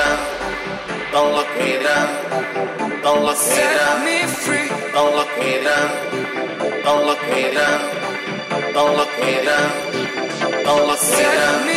down. Don't lock me down. Don't lock me down. Set me free. Don't lock me down. Don't lock me down. Don't lock me down. Don't lock me down.